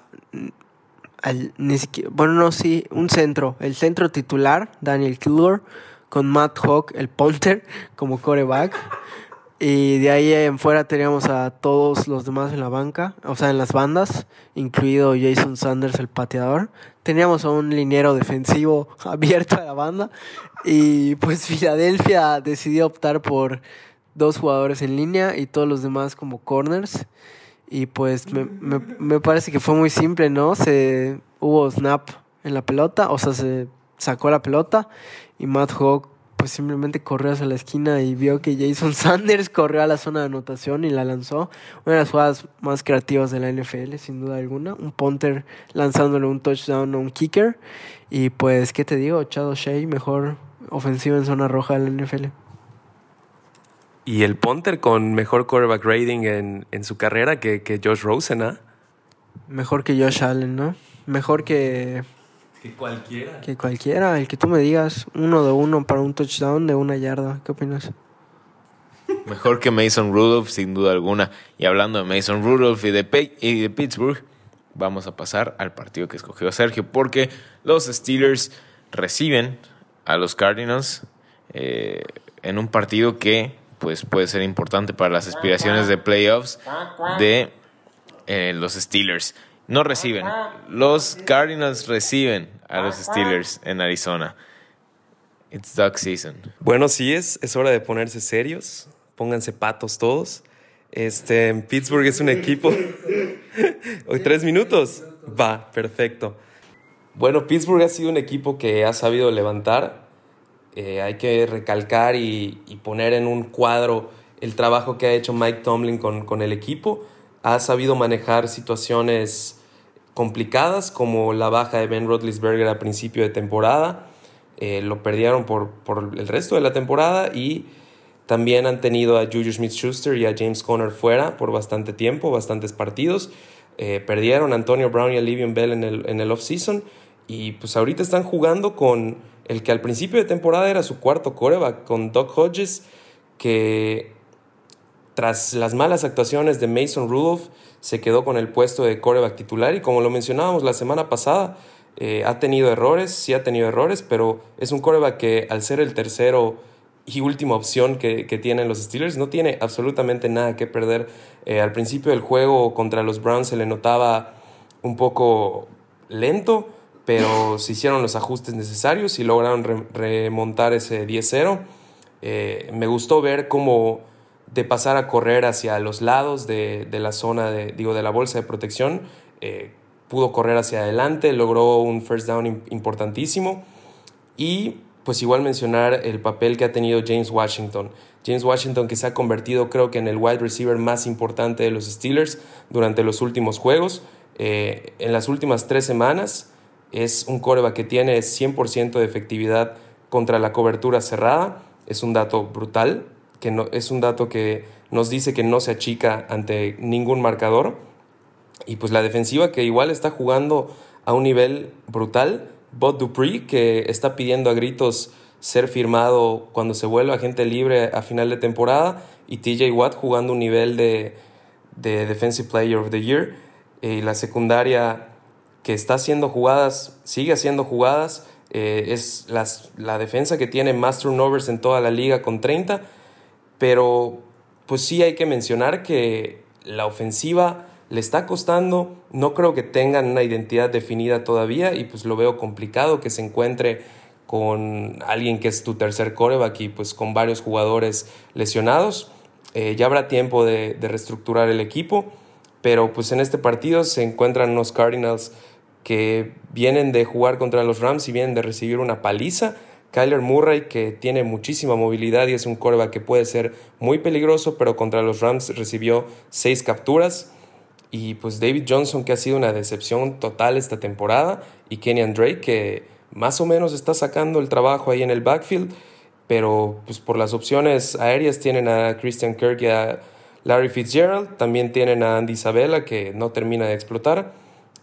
al- ni siquiera, bueno, no, sí, un centro, el centro titular, Daniel Killor, con Matt Hawk, el punter, como coreback. Y de ahí en fuera teníamos a todos los demás en la banca, o sea, en las bandas, incluido Jason Sanders, el pateador. Teníamos a un liniero defensivo abierto a la banda. Y pues Filadelfia decidió optar por dos jugadores en línea y todos los demás como corners. Y pues me, me, me parece que fue muy simple, ¿no? Se hubo snap en la pelota, o sea, se sacó la pelota y Matt Hawk pues simplemente corrió hacia la esquina y vio que Jason Sanders corrió a la zona de anotación y la lanzó. Una de las jugadas más creativas de la NFL, sin duda alguna. Un punter lanzándole un touchdown a un kicker. Y pues, ¿qué te digo? Chad O'Shea, mejor ofensiva en zona roja de la NFL. Y el punter con mejor quarterback rating en, en su carrera que, que Josh Rosen, ¿ah? Mejor que Josh Allen, ¿no? Mejor que, Que cualquiera. que cualquiera, el que tú me digas, uno de uno para un touchdown de una yarda. ¿Qué opinas? Mejor que Mason Rudolph, sin duda alguna. Y hablando de Mason Rudolph y de, Pe- y de Pittsburgh, vamos a pasar al partido que escogió Sergio, porque los Steelers reciben a los Cardinals eh, en un partido que pues, puede ser importante para las aspiraciones de playoffs de eh, los Steelers. No reciben. Los Cardinals reciben a los Steelers en Arizona. It's duck season. Bueno, sí es, es hora de ponerse serios. Pónganse patos todos. Este, Pittsburgh es un equipo. Hoy tres minutos. Va, perfecto. Bueno, Pittsburgh ha sido un equipo que ha sabido levantar. Eh, hay que recalcar y, y poner en un cuadro el trabajo que ha hecho Mike Tomlin con, con el equipo. Ha sabido manejar situaciones complicadas como la baja de Ben Roethlisberger a principio de temporada. Eh, lo perdieron por, por el resto de la temporada y también han tenido a Juju Smith-Schuster y a James Conner fuera por bastante tiempo, bastantes partidos. Eh, perdieron a Antonio Brown y a Livion Bell en el, en el off-season y pues ahorita están jugando con el que al principio de temporada era su cuarto coreback, con Doc Hodges, que tras las malas actuaciones de Mason Rudolph, se quedó con el puesto de coreback titular y como lo mencionábamos la semana pasada, eh, ha tenido errores, sí ha tenido errores, pero es un coreback que al ser el tercero y última opción que, que tienen los Steelers, no tiene absolutamente nada que perder. Eh, al principio del juego contra los Browns se le notaba un poco lento, pero se hicieron los ajustes necesarios y lograron re- remontar ese 10-0. Eh, me gustó ver cómo de pasar a correr hacia los lados de, de la zona, de, digo, de la bolsa de protección, eh, pudo correr hacia adelante, logró un first down im- importantísimo y pues igual mencionar el papel que ha tenido James Washington. James Washington que se ha convertido creo que en el wide receiver más importante de los Steelers durante los últimos juegos. Eh, en las últimas tres semanas es un coreback que tiene 100% de efectividad contra la cobertura cerrada. Es un dato brutal, que no, es un dato que nos dice que no se achica ante ningún marcador. Y pues la defensiva que igual está jugando a un nivel brutal. Bob Dupree, que está pidiendo a gritos ser firmado cuando se vuelva agente libre a final de temporada. Y TJ Watt jugando un nivel de, de Defensive Player of the Year. Y la secundaria que está haciendo jugadas, sigue haciendo jugadas. eh, es las, la defensa que tiene más turnovers en toda la liga con 30. Pero pues sí hay que mencionar que la ofensiva le está costando, no creo que tengan una identidad definida todavía y pues lo veo complicado que se encuentre con alguien que es tu tercer coreback y pues con varios jugadores lesionados. Eh, ya habrá tiempo de, reestructurar el equipo, pero pues en este partido se encuentran unos Cardinals que vienen de jugar contra los Rams y vienen de recibir una paliza. Kyler Murray, que tiene muchísima movilidad y es un coreback que puede ser muy peligroso, pero contra los Rams recibió seis capturas. Y pues David Johnson, que ha sido una decepción total esta temporada, y Kenyan Drake, que más o menos está sacando el trabajo ahí en el backfield, pero pues por las opciones aéreas tienen a Christian Kirk y a Larry Fitzgerald, también tienen a Andy Isabella, que no termina de explotar.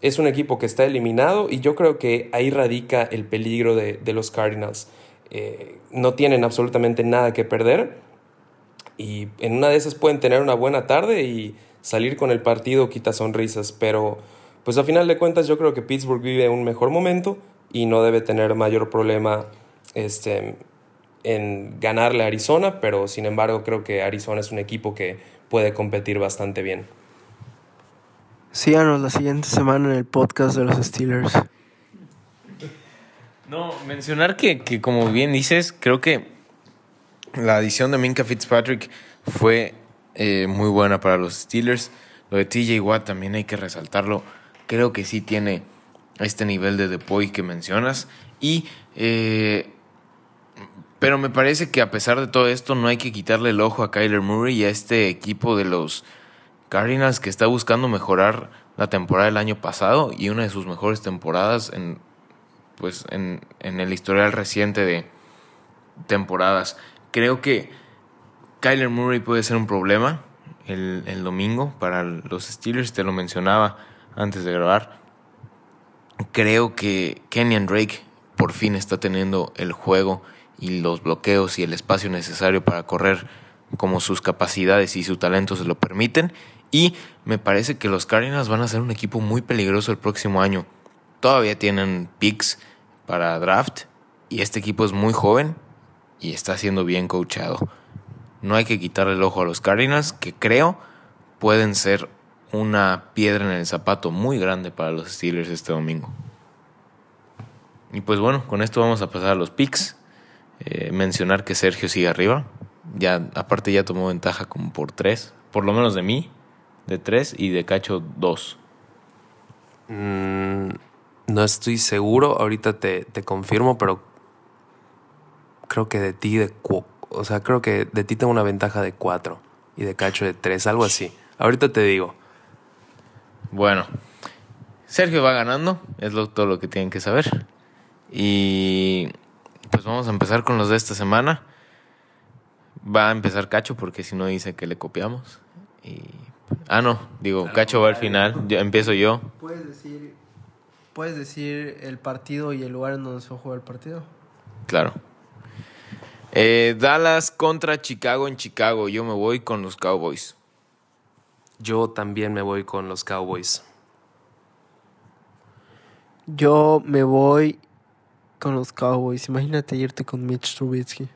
Es un equipo que está eliminado y yo creo que ahí radica el peligro de, de los Cardinals. Eh, no tienen absolutamente nada que perder y en una de esas pueden tener una buena tarde y salir con el partido quita sonrisas, pero pues a final de cuentas yo creo que Pittsburgh vive un mejor momento y no debe tener mayor problema este, en ganarle a Arizona, pero sin embargo creo que Arizona es un equipo que puede competir bastante bien. Síganos la siguiente semana en el podcast de los Steelers. No, mencionar que, que como bien dices, creo que la adición de Minka Fitzpatrick fue eh, muy buena para los Steelers. Lo de TJ Watt también hay que resaltarlo. Creo que sí tiene este nivel de Depoy que mencionas. Y, eh, pero me parece que a pesar de todo esto, no hay que quitarle el ojo a Kyler Murray y a este equipo de los Cardinals que está buscando mejorar la temporada del año pasado y una de sus mejores temporadas en, pues, en, en el historial reciente de, temporadas. Creo que Kyler Murray puede ser un problema el, el domingo para los Steelers, te lo mencionaba antes de grabar. Creo que Kenyan Drake por fin está teniendo el juego y los bloqueos y el espacio necesario para correr como sus capacidades y su talento se lo permiten. Y me parece que los Cardinals van a ser un equipo muy peligroso el próximo año. Todavía tienen picks para draft y este equipo es muy joven y está siendo bien coachado. No hay que quitarle el ojo a los Cardinals, que creo pueden ser una piedra en el zapato muy grande para los Steelers este domingo. Y pues bueno, con esto vamos a pasar a los picks. Eh, mencionar que Sergio sigue arriba. Ya, aparte ya tomó ventaja como por tres, por lo menos de mí, de tres y de Cacho dos. Mm, no estoy seguro, ahorita te, te confirmo, pero creo que de ti de o sea, creo que de ti tengo una ventaja de cuatro y de Cacho de tres, algo así. Ahorita te digo. Bueno, Sergio va ganando, es lo, todo lo que tienen que saber. Y pues vamos a empezar con los de esta semana. Va a empezar Cacho porque si no dice que le copiamos. Y... Ah, no, digo, Cacho va al final, yo, empiezo yo. ¿Puedes decir, ¿Puedes decir el partido y el lugar en donde se va a jugar el partido? Claro. Eh, Dallas contra Chicago en Chicago. Yo me voy con los Cowboys. Yo también me voy con los Cowboys. Yo me voy con los Cowboys. Imagínate irte con Mitch Trubisky.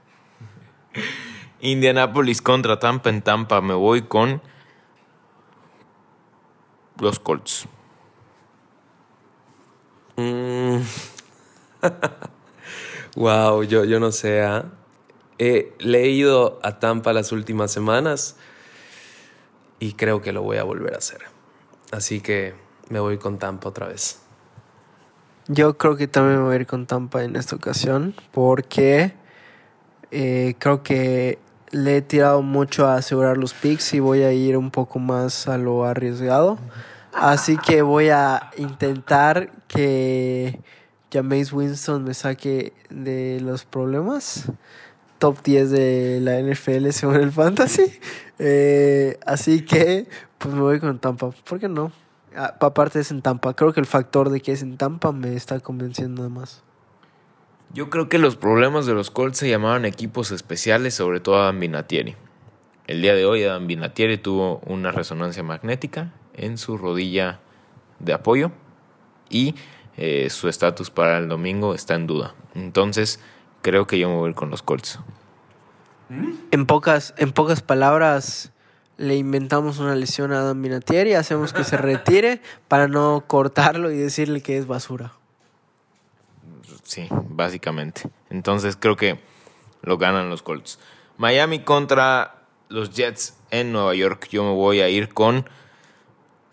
Indianapolis contra Tampa en Tampa. Me voy con los Colts. Wow, mm. yo, yo no sé. ¿ah? He leído a Tampa las últimas semanas y creo que lo voy a volver a hacer. Así que me voy con Tampa otra vez. Yo creo que también me voy a ir con Tampa en esta ocasión porque eh, creo que le he tirado mucho a asegurar los picks y voy a ir un poco más a lo arriesgado. Así que voy a intentar que Jameis Winston me saque de los problemas top 10 de la NFL según el fantasy. Eh, así que, pues me voy con Tampa. ¿Por qué no? Ah, aparte es en Tampa. Creo que el factor de que es en Tampa me está convenciendo más. Yo creo que los problemas de los Colts se llamaban equipos especiales, sobre todo Adam Vinatieri. El día de hoy Adam Vinatieri tuvo una resonancia magnética en su rodilla de apoyo y eh, su estatus para el domingo está en duda. Entonces, creo que yo me voy con los Colts. En pocas, en pocas palabras, le inventamos una lesión a Adam Vinatieri, hacemos que se retire para no cortarlo y decirle que es basura. Sí, básicamente. Entonces creo que lo ganan los Colts. Miami contra los Jets en Nueva York. Yo me voy a ir con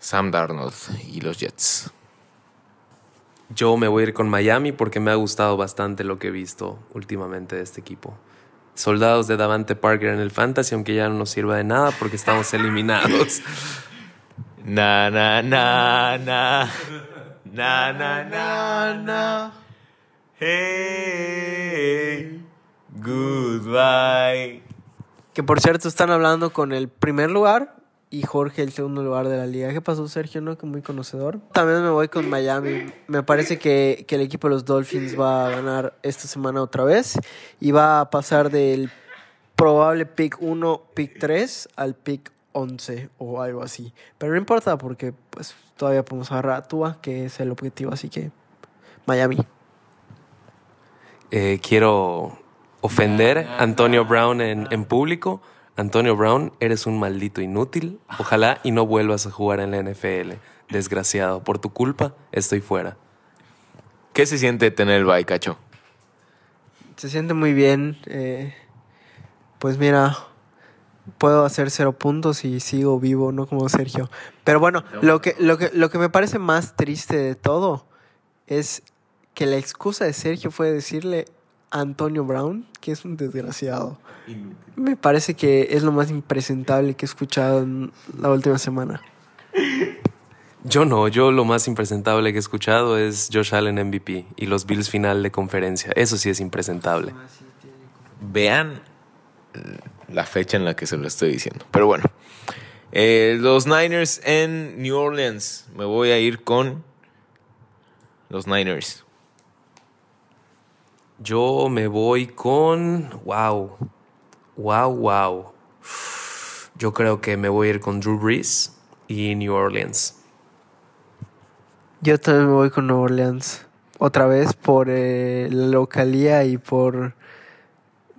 Sam Darnold y los Jets. Yo me voy a ir con Miami porque me ha gustado bastante lo que he visto últimamente de este equipo. Soldados de Davante Parker en el Fantasy, aunque ya no nos sirva de nada porque estamos eliminados. na, na, na, na. Na, na, na, na. Hey, goodbye. Que por cierto están hablando con el primer lugar y Jorge el segundo lugar de la liga. ¿Qué pasó, Sergio? ¿No? Que muy conocedor. También me voy con Miami. Me parece que, el equipo de los Dolphins va a ganar esta semana otra vez y va a pasar del probable pick 1, pick 3 al pick 11 o algo así. Pero no importa porque pues todavía podemos agarrar a Tua, que es el objetivo. Así que Miami. Eh, quiero ofender a Antonio Brown en, en público Antonio Brown, eres un maldito inútil. Ojalá y no vuelvas a jugar en la NFL. Desgraciado, por tu culpa estoy fuera. ¿Qué se siente tener el bye, Cacho? Se siente muy bien. Eh, pues mira, puedo hacer cero puntos y sigo vivo, no como Sergio. Pero bueno, lo que, lo que, lo que me parece más triste de todo es que la excusa de Sergio fue decirle Antonio Brown que es un desgraciado. Me parece que es lo más impresentable que he escuchado en la última semana. Yo no, yo lo más impresentable que he escuchado es Josh Allen MVP y los Bills final de conferencia. Eso sí es impresentable. vean la fecha en la que se lo estoy diciendo. Pero bueno, eh, los Niners en New Orleans. Me voy a ir con los Niners. Yo me voy con. Wow. Wow, wow. Yo creo que me voy a ir con Drew Brees y New Orleans. Yo también me voy con Nueva Orleans. Otra vez por eh, la localía y por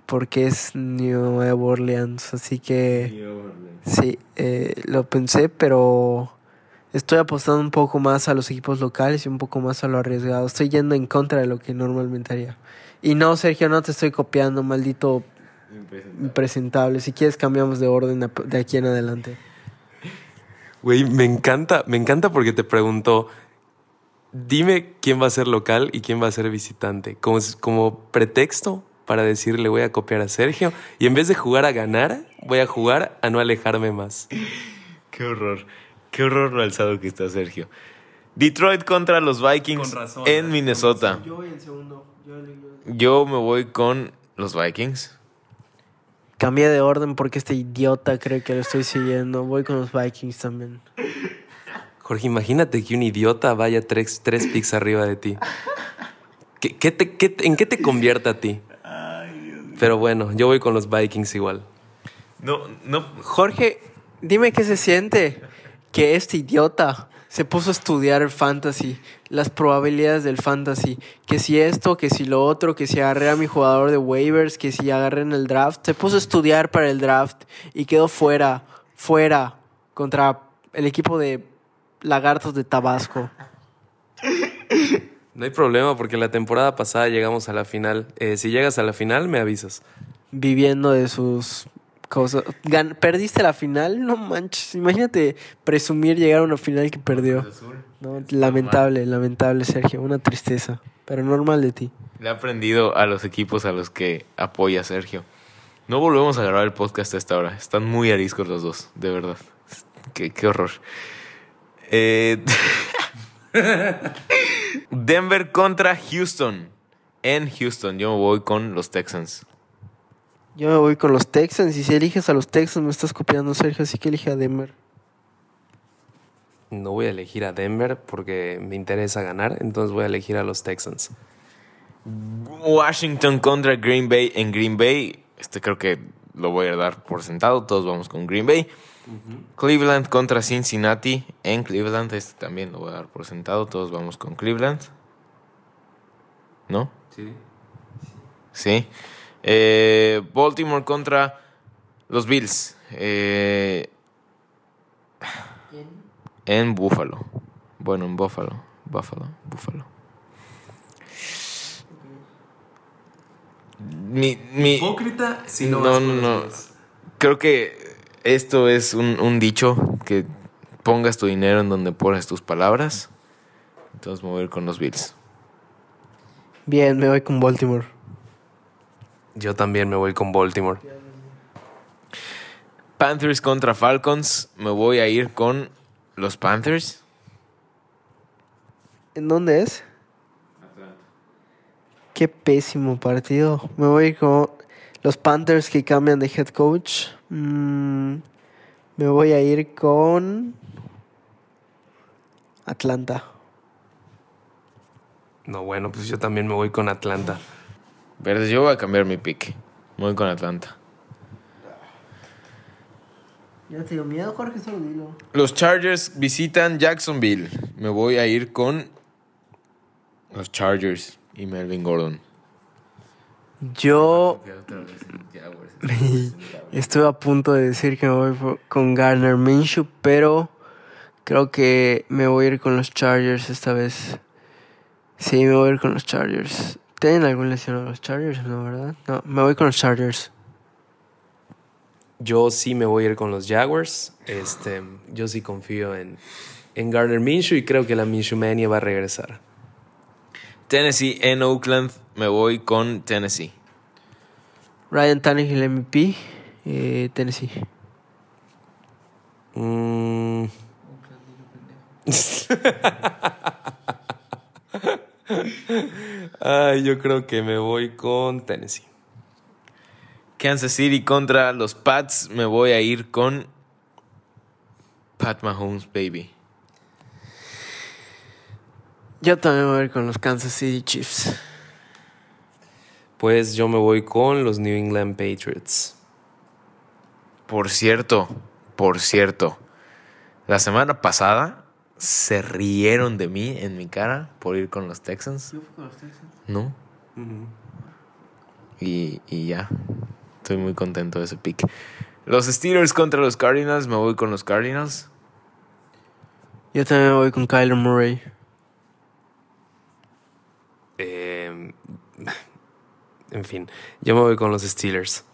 porque es Nueva Orleans. Así que sí, eh, lo pensé, pero estoy apostando un poco más a los equipos locales y un poco más a lo arriesgado. Estoy yendo en contra de lo que normalmente haría. Y no, Sergio, no te estoy copiando, maldito impresentable. Si quieres cambiamos de orden de- aquí en adelante. Güey, me encanta, me encanta porque te preguntó, dime quién va a ser local y quién va a ser visitante, como, como pretexto para decirle voy a copiar a Sergio y en vez de jugar a ganar, voy a jugar a no alejarme más. Qué horror. Qué horror lo alzado que está Sergio. Detroit contra los Vikings Con razón, en con Minnesota. Yo voy en segundo. Yo me voy con los Vikings. Cambié de orden porque este idiota cree que lo estoy siguiendo. Voy con los Vikings también. Jorge, imagínate que un idiota vaya tres, tres picks arriba de ti. ¿Qué, qué te- qué te- ¿En qué te convierte a ti? Pero bueno, yo voy con los Vikings igual. No, no. Jorge, dime qué se siente que este idiota se puso a estudiar el fantasy, las probabilidades del fantasy, que si esto, que si lo otro, que si agarré a mi jugador de waivers, que si agarré en el draft, se puso a estudiar para el draft y quedó fuera, fuera contra el equipo de Lagartos de Tabasco. No hay problema porque la temporada pasada llegamos a la final. Eh, si llegas a la final, me avisas. viviendo de sus cosas. Gan- ¿Perdiste la final? No manches. Imagínate presumir llegar a una final que perdió. No, lamentable, lamentable, Sergio. Una tristeza. Pero normal de ti. Le ha aprendido a los equipos a los que apoya Sergio. No volvemos a grabar el podcast a esta hora. Están muy ariscos los dos, de verdad. Qué, qué horror. Eh, Denver contra Houston. En Houston, yo me voy con los Texans. Yo me voy con los Texans. Y si eliges a los Texans, me estás copiando, Sergio. Así que elige a Denver. No voy a elegir a Denver porque me interesa ganar, entonces voy a elegir a los Texans. Washington contra Green Bay en Green Bay. Este creo que lo voy a dar por sentado. Todos vamos con Green Bay. Cleveland contra Cincinnati en Cleveland. Este también lo voy a dar por sentado. Todos vamos con Cleveland. ¿No? Sí. Sí. Eh, Baltimore contra los Bills. Eh, en Buffalo. Bueno, en Buffalo. Buffalo. Buffalo. Mi, mi, Hipócrita si no no. Creo que esto es un, un dicho que pongas tu dinero en donde pones tus palabras. Entonces me voy a ir con los Bills. Bien, me voy con Baltimore. Yo también me voy con Baltimore. Panthers contra Falcons. Me voy a ir con los Panthers. ¿En dónde es? Qué pésimo partido. Me voy con los Panthers que cambian de head coach. Mm, me voy a ir con Atlanta. No, bueno, pues yo también me voy con Atlanta. Verdes, yo voy a cambiar mi pick. Voy con Atlanta. Ya te dio miedo, Jorge, solo dilo. Los Chargers visitan Jacksonville. Me voy a ir con los Chargers y Melvin Gordon. Yo estuve a punto de decir que me voy con Garner Minshew, pero creo que me voy a ir con los Chargers esta vez. Sí, me voy a ir con los Chargers. ¿Tienen algún lesionado los Chargers? No, ¿verdad? No, me voy con los Chargers. Yo sí me voy a ir con los Jaguars. Este, yo sí confío en, en Gardner Minshew y creo que la Minshew Mania va a regresar. Tennessee en Oakland. Me voy con Tennessee. Ryan Tannehill MVP, eh, Tennessee. Mm. Ay, yo creo que me voy con Tennessee. Kansas City contra los Pats. Me voy a ir con Pat Mahomes, baby. Yo también voy a ir con los Kansas City Chiefs. Pues yo me voy con los New England Patriots. Por cierto, por cierto, la semana pasada se rieron de mí en mi cara por ir con los Texans. ¿No? y, y ya. Estoy muy contento de ese pick. Los Steelers contra los Cardinals. Me voy con los Cardinals. Yo también voy con Kyler Murray. Eh, en fin, yo me voy con los Steelers.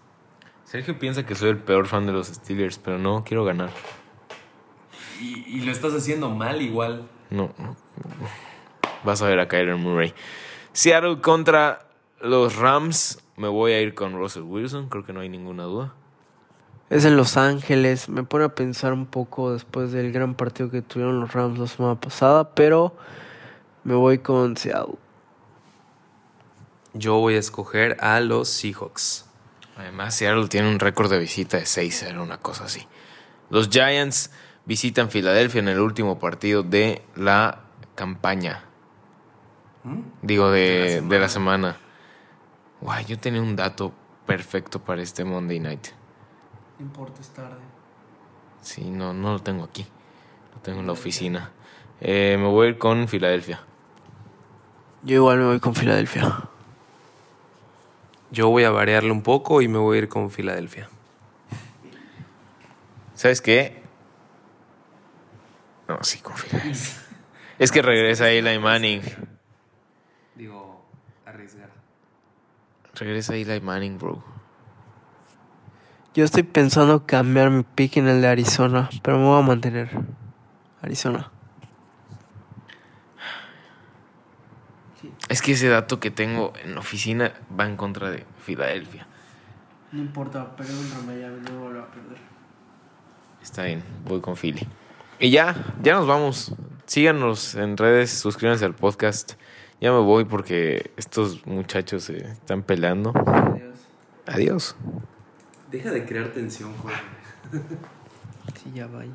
Sergio piensa que soy el peor fan de los Steelers, pero no, quiero ganar. Y, y lo estás haciendo mal igual. No. Vas a ver a Kyler Murray. Seattle contra los Rams. Me voy a ir con Russell Wilson, creo que no hay ninguna duda. Es en Los Ángeles. Me pone a pensar un poco después del gran partido que tuvieron los Rams la semana pasada, pero me voy con Seattle. Yo voy a escoger a los Seahawks. Además, Seattle tiene un récord de visita de 6-0, una cosa así. Los Giants visitan Filadelfia en el último partido de la campaña. Digo, de, de la semana. Guay, yo tenía un dato perfecto para este Monday Night. No importa, es tarde. Sí, no, no lo tengo aquí. Lo tengo en la oficina. Eh, me voy a ir con Filadelfia. Yo igual me voy con Filadelfia. Yo voy a variarle un poco y me voy a ir con Filadelfia. ¿Sabes qué? No, sí, con Filadelfia. Es que regresa Eli Manning. Digo, arriesgar. Regresa Eli Manning, bro. Yo estoy pensando cambiar mi pick en el de Arizona, pero me voy a mantener. Arizona. Es que ese dato que tengo en la oficina va en contra de Filadelfia. No importa, perder un Miami, no vuelvo a perder. Está bien, voy con Philly. Y ya, ya nos vamos. Síganos en redes, suscríbanse al podcast. Ya me voy porque estos muchachos se están peleando. Adiós. Adiós. Deja de crear tensión, Jorge. Sí, ya vaya.